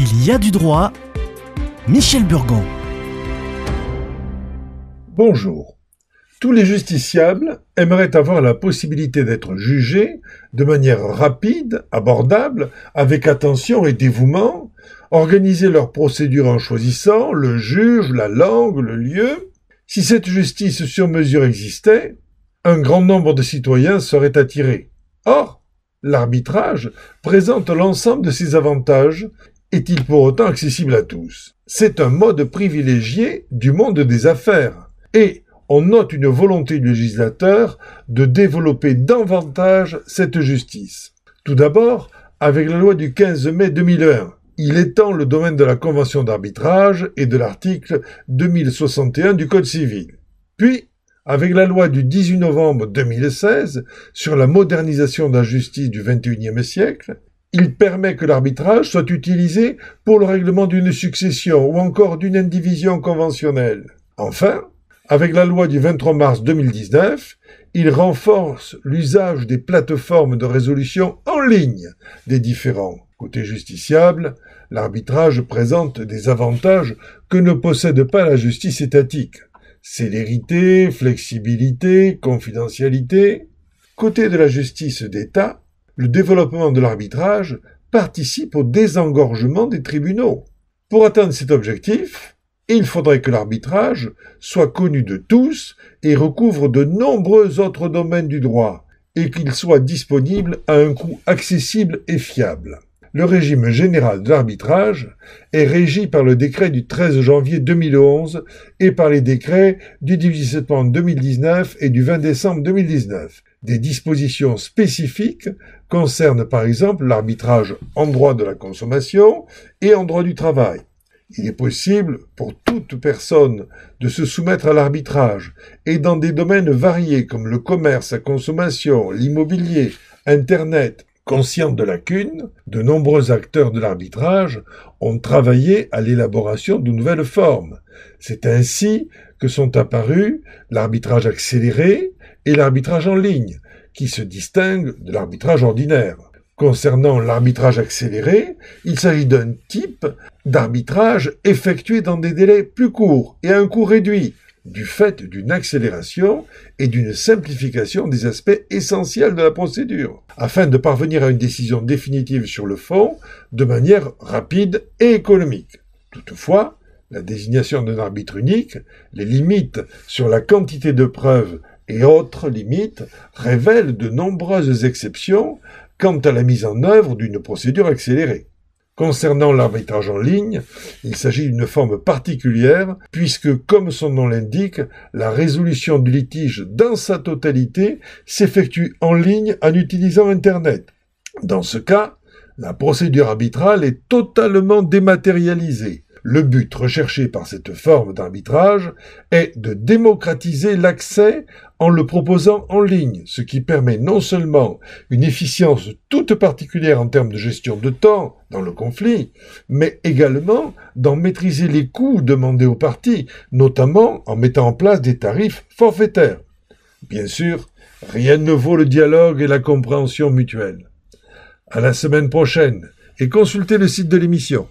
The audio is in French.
Il y a du droit. Michel Burgon. Bonjour. Tous les justiciables aimeraient avoir la possibilité d'être jugés de manière rapide, abordable, avec attention et dévouement, organiser leur procédure en choisissant le juge, la langue, le lieu. Si cette justice sur mesure existait, un grand nombre de citoyens seraient attirés. Or, l'arbitrage présente l'ensemble de ces avantages est-il pour autant accessible à tous? C'est un mode privilégié du monde des affaires. Et on note une volonté du législateur de développer davantage cette justice. Tout d'abord, avec la loi du 15 mai 2001, il étend le domaine de la convention d'arbitrage et de l'article 2061 du Code civil. Puis, avec la loi du 18 novembre 2016 sur la modernisation de la justice du XXIe siècle, il permet que l'arbitrage soit utilisé pour le règlement d'une succession ou encore d'une indivision conventionnelle. Enfin, avec la loi du 23 mars 2019, il renforce l'usage des plateformes de résolution en ligne des différents. Côté justiciable, l'arbitrage présente des avantages que ne possède pas la justice étatique. Célérité, flexibilité, confidentialité. Côté de la justice d'État, le développement de l'arbitrage participe au désengorgement des tribunaux. Pour atteindre cet objectif, il faudrait que l'arbitrage soit connu de tous et recouvre de nombreux autres domaines du droit, et qu'il soit disponible à un coût accessible et fiable. Le régime général de l'arbitrage est régi par le décret du 13 janvier 2011 et par les décrets du 18 septembre 2019 et du 20 décembre 2019. Des dispositions spécifiques concernent par exemple l'arbitrage en droit de la consommation et en droit du travail. Il est possible pour toute personne de se soumettre à l'arbitrage et dans des domaines variés comme le commerce à consommation, l'immobilier, Internet. Conscient de lacunes, de nombreux acteurs de l'arbitrage ont travaillé à l'élaboration de nouvelles formes. C'est ainsi que sont apparus l'arbitrage accéléré, et l'arbitrage en ligne, qui se distingue de l'arbitrage ordinaire. Concernant l'arbitrage accéléré, il s'agit d'un type d'arbitrage effectué dans des délais plus courts et à un coût réduit, du fait d'une accélération et d'une simplification des aspects essentiels de la procédure, afin de parvenir à une décision définitive sur le fond de manière rapide et économique. Toutefois, la désignation d'un arbitre unique, les limites sur la quantité de preuves et autres limites révèlent de nombreuses exceptions quant à la mise en œuvre d'une procédure accélérée. Concernant l'arbitrage en ligne, il s'agit d'une forme particulière puisque, comme son nom l'indique, la résolution du litige dans sa totalité s'effectue en ligne en utilisant Internet. Dans ce cas, la procédure arbitrale est totalement dématérialisée. Le but recherché par cette forme d'arbitrage est de démocratiser l'accès en le proposant en ligne, ce qui permet non seulement une efficience toute particulière en termes de gestion de temps dans le conflit, mais également d'en maîtriser les coûts demandés aux parties, notamment en mettant en place des tarifs forfaitaires. Bien sûr, rien ne vaut le dialogue et la compréhension mutuelle. À la semaine prochaine et consultez le site de l'émission.